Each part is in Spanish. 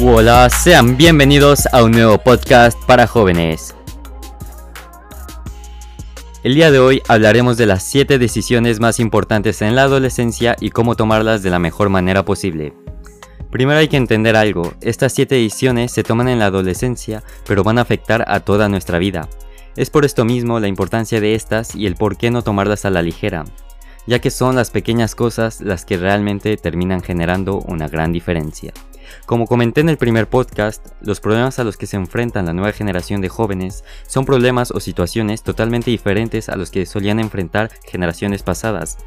Hola, sean bienvenidos a un nuevo podcast para jóvenes. El día de hoy hablaremos de las 7 decisiones más importantes en la adolescencia y cómo tomarlas de la mejor manera posible. Primero hay que entender algo, estas 7 decisiones se toman en la adolescencia, pero van a afectar a toda nuestra vida. Es por esto mismo la importancia de estas y el por qué no tomarlas a la ligera, ya que son las pequeñas cosas las que realmente terminan generando una gran diferencia. Como comenté en el primer podcast, los problemas a los que se enfrentan la nueva generación de jóvenes son problemas o situaciones totalmente diferentes a los que solían enfrentar generaciones pasadas.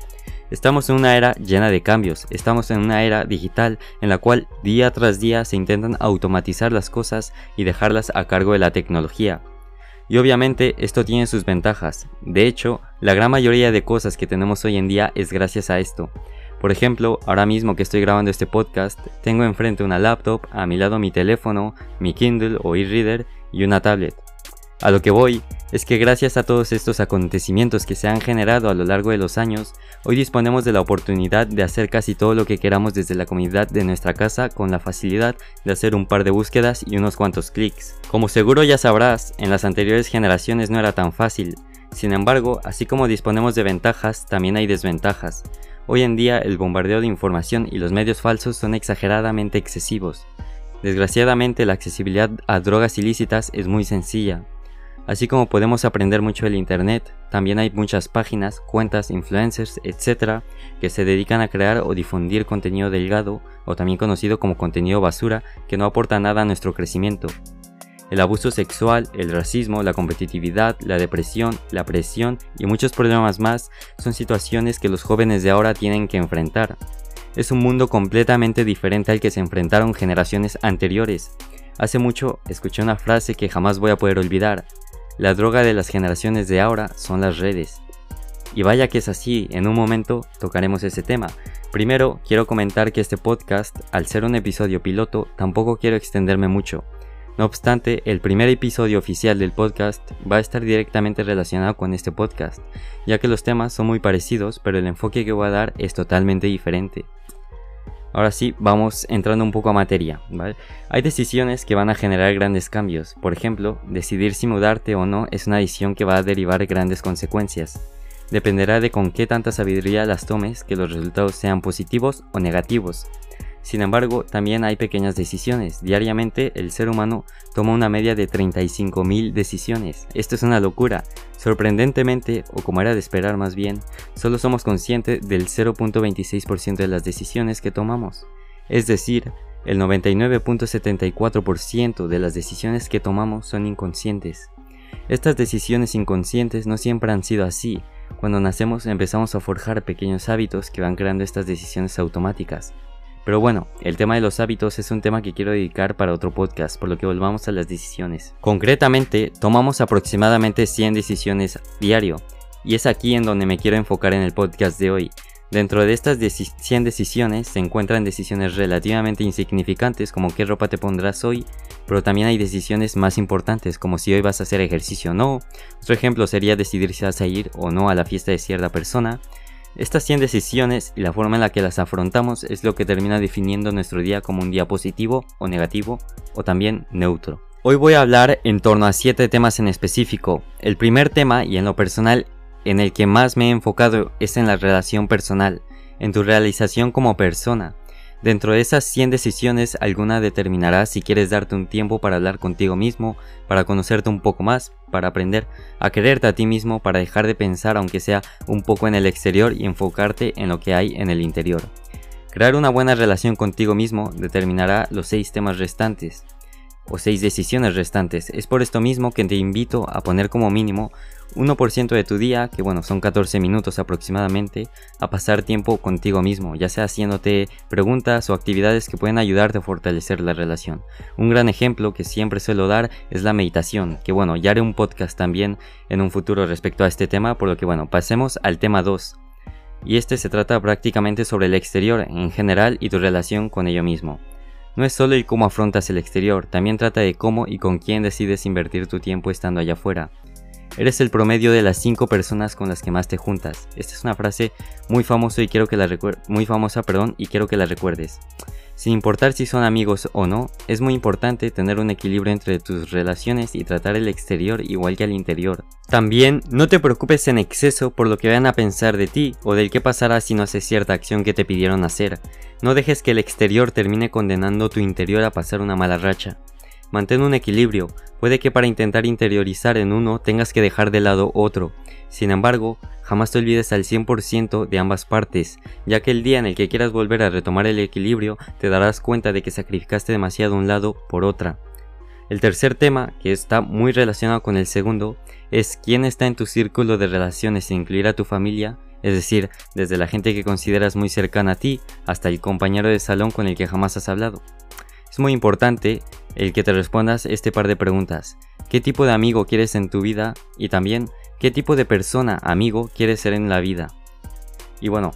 Estamos en una era llena de cambios, estamos en una era digital en la cual día tras día se intentan automatizar las cosas y dejarlas a cargo de la tecnología. Y obviamente esto tiene sus ventajas, de hecho, la gran mayoría de cosas que tenemos hoy en día es gracias a esto. Por ejemplo, ahora mismo que estoy grabando este podcast, tengo enfrente una laptop, a mi lado mi teléfono, mi Kindle o e-reader y una tablet. A lo que voy es que gracias a todos estos acontecimientos que se han generado a lo largo de los años, hoy disponemos de la oportunidad de hacer casi todo lo que queramos desde la comunidad de nuestra casa con la facilidad de hacer un par de búsquedas y unos cuantos clics. Como seguro ya sabrás, en las anteriores generaciones no era tan fácil. Sin embargo, así como disponemos de ventajas, también hay desventajas. Hoy en día el bombardeo de información y los medios falsos son exageradamente excesivos. Desgraciadamente la accesibilidad a drogas ilícitas es muy sencilla. Así como podemos aprender mucho del Internet, también hay muchas páginas, cuentas, influencers, etc. que se dedican a crear o difundir contenido delgado o también conocido como contenido basura que no aporta nada a nuestro crecimiento. El abuso sexual, el racismo, la competitividad, la depresión, la presión y muchos problemas más son situaciones que los jóvenes de ahora tienen que enfrentar. Es un mundo completamente diferente al que se enfrentaron generaciones anteriores. Hace mucho escuché una frase que jamás voy a poder olvidar. La droga de las generaciones de ahora son las redes. Y vaya que es así, en un momento tocaremos ese tema. Primero, quiero comentar que este podcast, al ser un episodio piloto, tampoco quiero extenderme mucho. No obstante, el primer episodio oficial del podcast va a estar directamente relacionado con este podcast, ya que los temas son muy parecidos, pero el enfoque que voy a dar es totalmente diferente. Ahora sí, vamos entrando un poco a materia. Hay decisiones que van a generar grandes cambios. Por ejemplo, decidir si mudarte o no es una decisión que va a derivar grandes consecuencias. Dependerá de con qué tanta sabiduría las tomes que los resultados sean positivos o negativos. Sin embargo, también hay pequeñas decisiones. Diariamente el ser humano toma una media de 35.000 decisiones. Esto es una locura. Sorprendentemente, o como era de esperar más bien, solo somos conscientes del 0.26% de las decisiones que tomamos. Es decir, el 99.74% de las decisiones que tomamos son inconscientes. Estas decisiones inconscientes no siempre han sido así. Cuando nacemos empezamos a forjar pequeños hábitos que van creando estas decisiones automáticas. Pero bueno, el tema de los hábitos es un tema que quiero dedicar para otro podcast, por lo que volvamos a las decisiones. Concretamente, tomamos aproximadamente 100 decisiones diario, y es aquí en donde me quiero enfocar en el podcast de hoy. Dentro de estas 100 decisiones se encuentran decisiones relativamente insignificantes como qué ropa te pondrás hoy, pero también hay decisiones más importantes como si hoy vas a hacer ejercicio o no. Otro ejemplo sería decidir si vas a ir o no a la fiesta de cierta persona. Estas 100 decisiones y la forma en la que las afrontamos es lo que termina definiendo nuestro día como un día positivo o negativo o también neutro. Hoy voy a hablar en torno a 7 temas en específico. El primer tema y en lo personal en el que más me he enfocado es en la relación personal, en tu realización como persona. Dentro de esas 100 decisiones, alguna determinará si quieres darte un tiempo para hablar contigo mismo, para conocerte un poco más, para aprender a quererte a ti mismo, para dejar de pensar aunque sea un poco en el exterior y enfocarte en lo que hay en el interior. Crear una buena relación contigo mismo determinará los 6 temas restantes o 6 decisiones restantes. Es por esto mismo que te invito a poner como mínimo 1% de tu día, que bueno, son 14 minutos aproximadamente, a pasar tiempo contigo mismo, ya sea haciéndote preguntas o actividades que pueden ayudarte a fortalecer la relación. Un gran ejemplo que siempre suelo dar es la meditación, que bueno, ya haré un podcast también en un futuro respecto a este tema, por lo que bueno, pasemos al tema 2. Y este se trata prácticamente sobre el exterior en general y tu relación con ello mismo. No es solo el cómo afrontas el exterior, también trata de cómo y con quién decides invertir tu tiempo estando allá afuera. Eres el promedio de las 5 personas con las que más te juntas. Esta es una frase muy famosa y quiero que la muy famosa, perdón, y quiero que la recuerdes. Sin importar si son amigos o no, es muy importante tener un equilibrio entre tus relaciones y tratar el exterior igual que al interior. También no te preocupes en exceso por lo que vayan a pensar de ti o del que pasará si no haces cierta acción que te pidieron hacer. No dejes que el exterior termine condenando tu interior a pasar una mala racha. Mantén un equilibrio, puede que para intentar interiorizar en uno tengas que dejar de lado otro. Sin embargo, Jamás te olvides al 100% de ambas partes, ya que el día en el que quieras volver a retomar el equilibrio te darás cuenta de que sacrificaste demasiado un lado por otra. El tercer tema, que está muy relacionado con el segundo, es quién está en tu círculo de relaciones e incluir a tu familia, es decir, desde la gente que consideras muy cercana a ti hasta el compañero de salón con el que jamás has hablado. Es muy importante el que te respondas este par de preguntas. ¿Qué tipo de amigo quieres en tu vida? Y también, ¿Qué tipo de persona, amigo, quieres ser en la vida? Y bueno,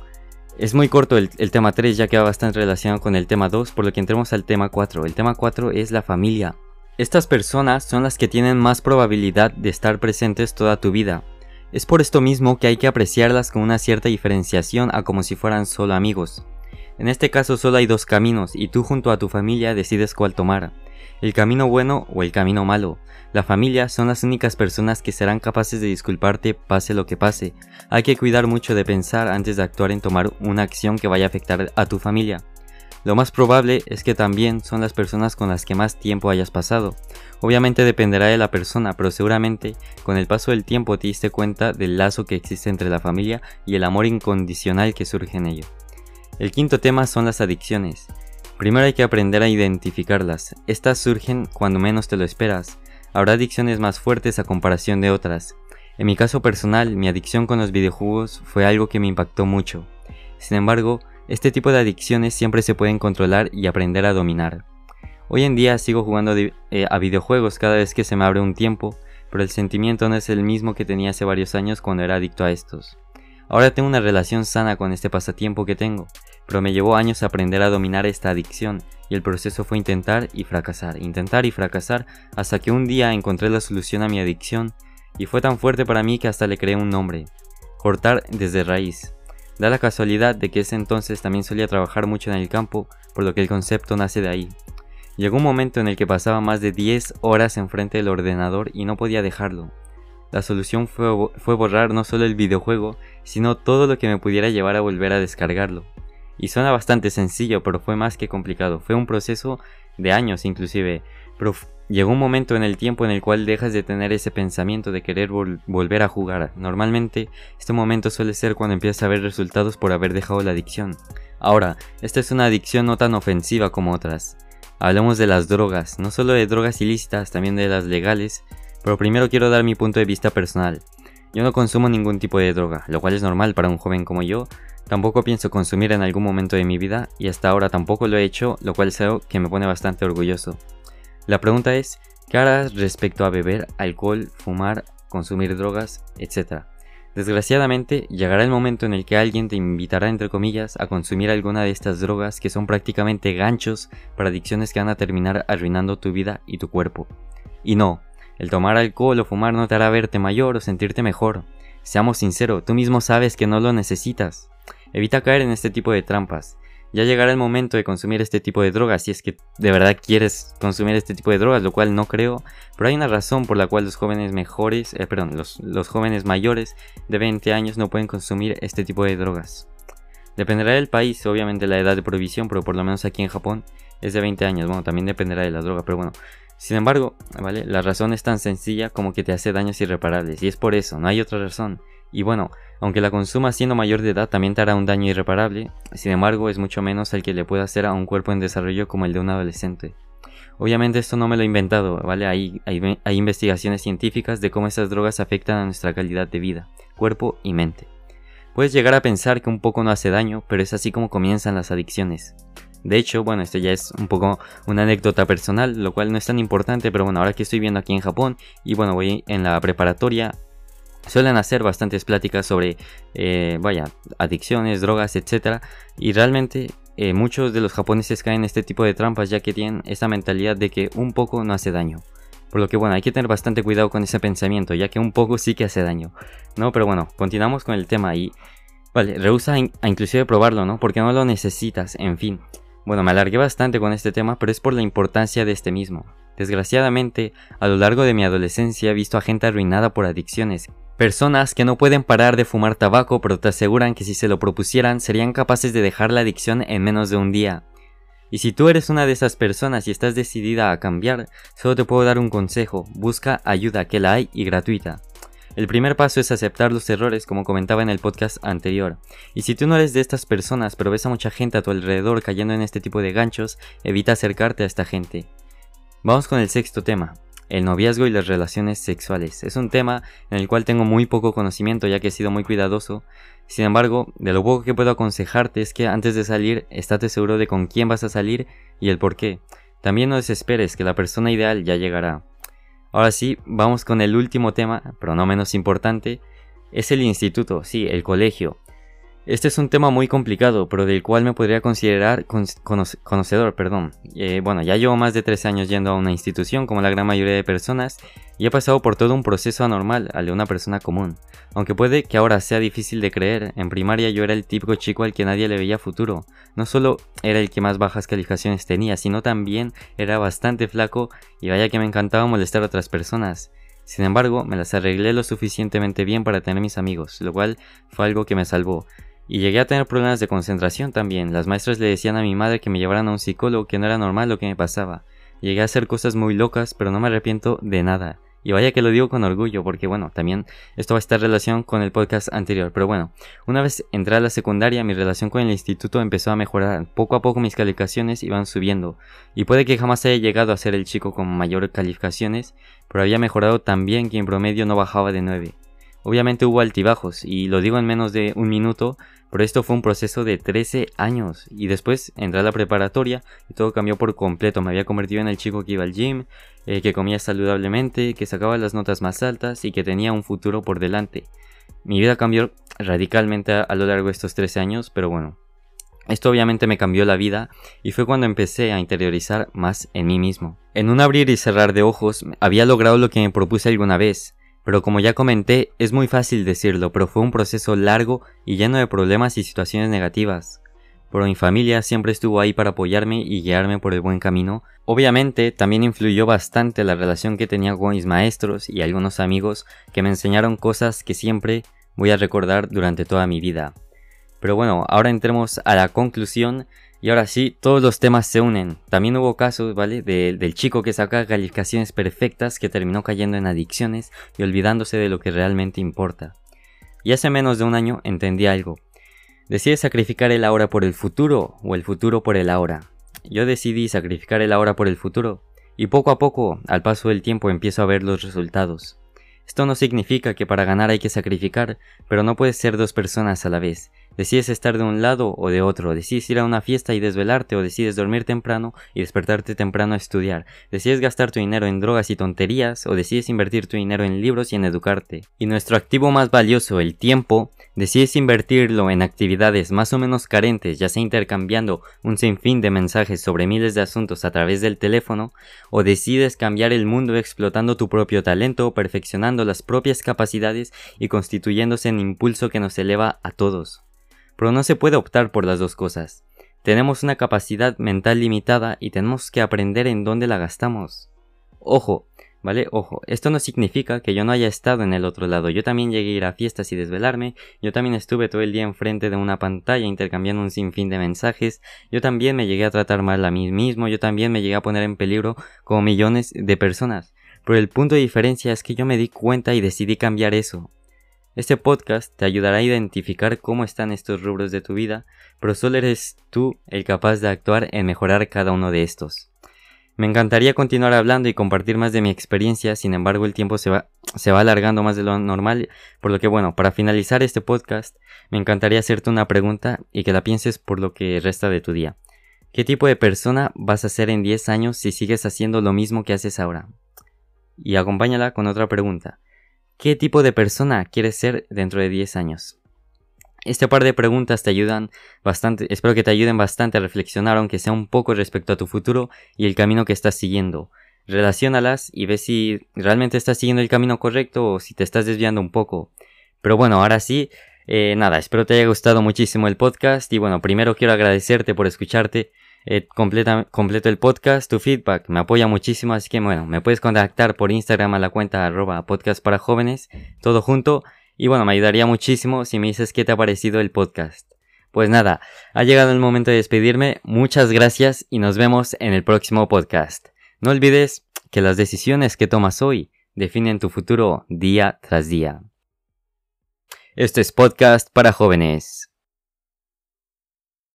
es muy corto el, tema 3 ya que va bastante relacionado con el tema 2, por lo que entremos al tema 4. El tema 4 es la familia. Estas personas son las que tienen más probabilidad de estar presentes toda tu vida. Es por esto mismo que hay que apreciarlas con una cierta diferenciación a como si fueran solo amigos. En este caso solo hay dos caminos y tú junto a tu familia decides cuál tomar el camino bueno o el camino malo. La familia son las únicas personas que serán capaces de disculparte pase lo que pase. Hay que cuidar mucho de pensar antes de actuar en tomar una acción que vaya a afectar a tu familia. Lo más probable es que también son las personas con las que más tiempo hayas pasado. Obviamente dependerá de la persona, pero seguramente con el paso del tiempo te diste cuenta del lazo que existe entre la familia y el amor incondicional que surge en ello. El quinto tema son las adicciones. Primero hay que aprender a identificarlas. Estas surgen cuando menos te lo esperas. Habrá adicciones más fuertes a comparación de otras. En mi caso personal, mi adicción con los videojuegos fue algo que me impactó mucho. Sin embargo, este tipo de adicciones siempre se pueden controlar y aprender a dominar. Hoy en día sigo jugando eh, a videojuegos cada vez que se me abre un tiempo, pero el sentimiento no es el mismo que tenía hace varios años cuando era adicto a estos. Ahora tengo una relación sana con este pasatiempo que tengo, pero me llevó años aprender a dominar esta adicción y el proceso fue intentar y fracasar, intentar y fracasar hasta que un día encontré la solución a mi adicción y fue tan fuerte para mí que hasta le creé un nombre, cortar desde raíz. Da la casualidad de que ese entonces también solía trabajar mucho en el campo, por lo que el concepto nace de ahí. Llegó un momento en el que pasaba más de 10 horas enfrente del ordenador y no podía dejarlo. La solución fue, fue borrar no solo el videojuego, sino todo lo que me pudiera llevar a volver a descargarlo. Y suena bastante sencillo, pero fue más que complicado. Fue un proceso de años inclusive. Pero llegó un momento en el tiempo en el cual dejas de tener ese pensamiento de querer volver a jugar. Normalmente este momento suele ser cuando empiezas a ver resultados por haber dejado la adicción. Ahora, esta es una adicción no tan ofensiva como otras. Hablamos de las drogas, no solo de drogas ilícitas, también de las legales, pero primero quiero dar mi punto de vista personal. Yo no consumo ningún tipo de droga, lo cual es normal para un joven como yo, Tampoco pienso consumir en algún momento de mi vida y hasta ahora tampoco lo he hecho, lo cual es que me pone bastante orgulloso. La pregunta es, ¿qué harás respecto a beber alcohol, fumar, consumir drogas, etcétera? Desgraciadamente, llegará el momento en el que alguien te invitará, entre comillas, a consumir alguna de estas drogas que son prácticamente ganchos para adicciones que van a terminar arruinando tu vida y tu cuerpo. Y no, el tomar alcohol o fumar no te hará verte mayor o sentirte mejor. Seamos sinceros, tú mismo sabes que no lo necesitas. Evita caer en este tipo de trampas. Ya llegará el momento de consumir este tipo de drogas si es que de verdad quieres consumir este tipo de drogas, lo cual no creo, pero hay una razón por la cual los jóvenes mejores, eh, perdón, los, los jóvenes mayores de 20 años no pueden consumir este tipo de drogas. Dependerá del país, obviamente la edad de prohibición, pero por lo menos aquí en Japón es de 20 años. Bueno, también dependerá de la droga, pero bueno. Sin embargo, ¿vale? La razón es tan sencilla como que te hace daños irreparables. Y es por eso, no hay otra razón. Y bueno, aunque la consuma siendo mayor de edad también te hará un daño irreparable, sin embargo es mucho menos el que le puede hacer a un cuerpo en desarrollo como el de un adolescente. Obviamente esto no me lo he inventado, ¿vale? Hay, hay, hay investigaciones científicas de cómo estas drogas afectan a nuestra calidad de vida, cuerpo y mente. Puedes llegar a pensar que un poco no hace daño, pero es así como comienzan las adicciones. De hecho, bueno, esto ya es un poco una anécdota personal, lo cual no es tan importante, pero bueno, ahora que estoy viendo aquí en Japón y bueno, voy en la preparatoria, suelen hacer bastantes pláticas sobre, eh, vaya, adicciones, drogas, etc. Y realmente eh, muchos de los japoneses caen en este tipo de trampas ya que tienen esa mentalidad de que un poco no hace daño. Por lo que bueno, hay que tener bastante cuidado con ese pensamiento, ya que un poco sí que hace daño. No, pero bueno, continuamos con el tema y... Vale, rehúsa a inclusive probarlo, ¿no? Porque no lo necesitas, en fin. Bueno, me alargué bastante con este tema, pero es por la importancia de este mismo. Desgraciadamente, a lo largo de mi adolescencia he visto a gente arruinada por adicciones. Personas que no pueden parar de fumar tabaco pero te aseguran que si se lo propusieran serían capaces de dejar la adicción en menos de un día. Y si tú eres una de esas personas y estás decidida a cambiar, solo te puedo dar un consejo, busca ayuda que la hay y gratuita. El primer paso es aceptar los errores, como comentaba en el podcast anterior. Y si tú no eres de estas personas, pero ves a mucha gente a tu alrededor cayendo en este tipo de ganchos, evita acercarte a esta gente. Vamos con el sexto tema, el noviazgo y las relaciones sexuales. Es un tema en el cual tengo muy poco conocimiento ya que he sido muy cuidadoso. Sin embargo, de lo poco que puedo aconsejarte es que antes de salir, estate seguro de con quién vas a salir y el por qué. También no desesperes que la persona ideal ya llegará. Ahora sí, vamos con el último tema, pero no menos importante, es el instituto, sí, el colegio. Este es un tema muy complicado, pero del cual me podría considerar conocedor, perdón. Eh, bueno, ya llevo más de tres años yendo a una institución, como la gran mayoría de personas, y he pasado por todo un proceso anormal al de una persona común. Aunque puede que ahora sea difícil de creer, en primaria yo era el típico chico al que nadie le veía futuro. No solo era el que más bajas calificaciones tenía, sino también era bastante flaco y vaya que me encantaba molestar a otras personas. Sin embargo, me las arreglé lo suficientemente bien para tener mis amigos, lo cual fue algo que me salvó. Y llegué a tener problemas de concentración también. Las maestras le decían a mi madre que me llevaran a un psicólogo, que no era normal lo que me pasaba. Llegué a hacer cosas muy locas, pero no me arrepiento de nada. Y vaya que lo digo con orgullo, porque bueno, también esto va a estar en relación con el podcast anterior. Pero bueno, una vez entré a la secundaria, mi relación con el instituto empezó a mejorar. Poco a poco mis calificaciones iban subiendo. Y puede que jamás haya llegado a ser el chico con mayores calificaciones, pero había mejorado también que en promedio no bajaba de 9. Obviamente hubo altibajos, y lo digo en menos de un minuto, pero esto fue un proceso de 13 años y después entré a la preparatoria y todo cambió por completo. Me había convertido en el chico que iba al gym, eh, que comía saludablemente, que sacaba las notas más altas y que tenía un futuro por delante. Mi vida cambió radicalmente a, lo largo de estos 13 años, pero bueno, esto obviamente me cambió la vida y fue cuando empecé a interiorizar más en mí mismo. En un abrir y cerrar de ojos había logrado lo que me propuse alguna vez, pero como ya comenté, es muy fácil decirlo, pero fue un proceso largo y lleno de problemas y situaciones negativas. Pero mi familia siempre estuvo ahí para apoyarme y guiarme por el buen camino. Obviamente también influyó bastante la relación que tenía con mis maestros y algunos amigos que me enseñaron cosas que siempre voy a recordar durante toda mi vida. Pero bueno, ahora entremos a la conclusión y ahora sí, todos los temas se unen. También hubo casos, ¿vale? del chico que saca calificaciones perfectas que terminó cayendo en adicciones y olvidándose de lo que realmente importa. Y hace menos de un año entendí algo. Decide sacrificar el ahora por el futuro o el futuro por el ahora. Yo decidí sacrificar el ahora por el futuro y poco a poco, al paso del tiempo, empiezo a ver los resultados. Esto no significa que para ganar hay que sacrificar, pero no puedes ser dos personas a la vez. Decides estar de un lado o de otro, decides ir a una fiesta y desvelarte o decides dormir temprano y despertarte temprano a estudiar, decides gastar tu dinero en drogas y tonterías o decides invertir tu dinero en libros y en educarte. Y nuestro activo más valioso, el tiempo, decides invertirlo en actividades más o menos carentes, ya sea intercambiando un sinfín de mensajes sobre miles de asuntos a través del teléfono, o decides cambiar el mundo explotando tu propio talento, perfeccionando las propias capacidades y constituyéndose en impulso que nos eleva a todos. Pero no se puede optar por las dos cosas. Tenemos una capacidad mental limitada y tenemos que aprender en dónde la gastamos. Ojo, ¿vale? Ojo, esto no significa que yo no haya estado en el otro lado. Yo también llegué a ir a fiestas y desvelarme, yo también estuve todo el día enfrente de una pantalla intercambiando un sinfín de mensajes, yo también me llegué a tratar mal a mí mismo, yo también me llegué a poner en peligro como millones de personas. Pero el punto de diferencia es que yo me di cuenta y decidí cambiar eso. Este podcast te ayudará a identificar cómo están estos rubros de tu vida, pero solo eres tú el capaz de actuar en mejorar cada uno de estos. Me encantaría continuar hablando y compartir más de mi experiencia, sin embargo el tiempo se va, se va alargando más de lo normal, por lo que bueno, para finalizar este podcast, me encantaría hacerte una pregunta y que la pienses por lo que resta de tu día. ¿Qué tipo de persona vas a ser en 10 años si sigues haciendo lo mismo que haces ahora? Y acompáñala con otra pregunta. ¿Qué tipo de persona quieres ser dentro de 10 años? Este par de preguntas te ayudan bastante, espero que te ayuden bastante a reflexionar aunque sea un poco respecto a tu futuro y el camino que estás siguiendo. Relaciónalas y ve si realmente estás siguiendo el camino correcto o si te estás desviando un poco. Pero bueno, ahora sí, eh, nada, espero te haya gustado muchísimo el podcast y bueno, primero quiero agradecerte por escucharte eh, completo el podcast, tu feedback me apoya muchísimo, así que bueno, me puedes contactar por Instagram a la cuenta arroba podcast para jóvenes, todo junto, y bueno, me ayudaría muchísimo si me dices qué te ha parecido el podcast. Pues nada, ha llegado el momento de despedirme, muchas gracias y nos vemos en el próximo podcast. No olvides que las decisiones que tomas hoy definen tu futuro día tras día. Este es podcast para jóvenes.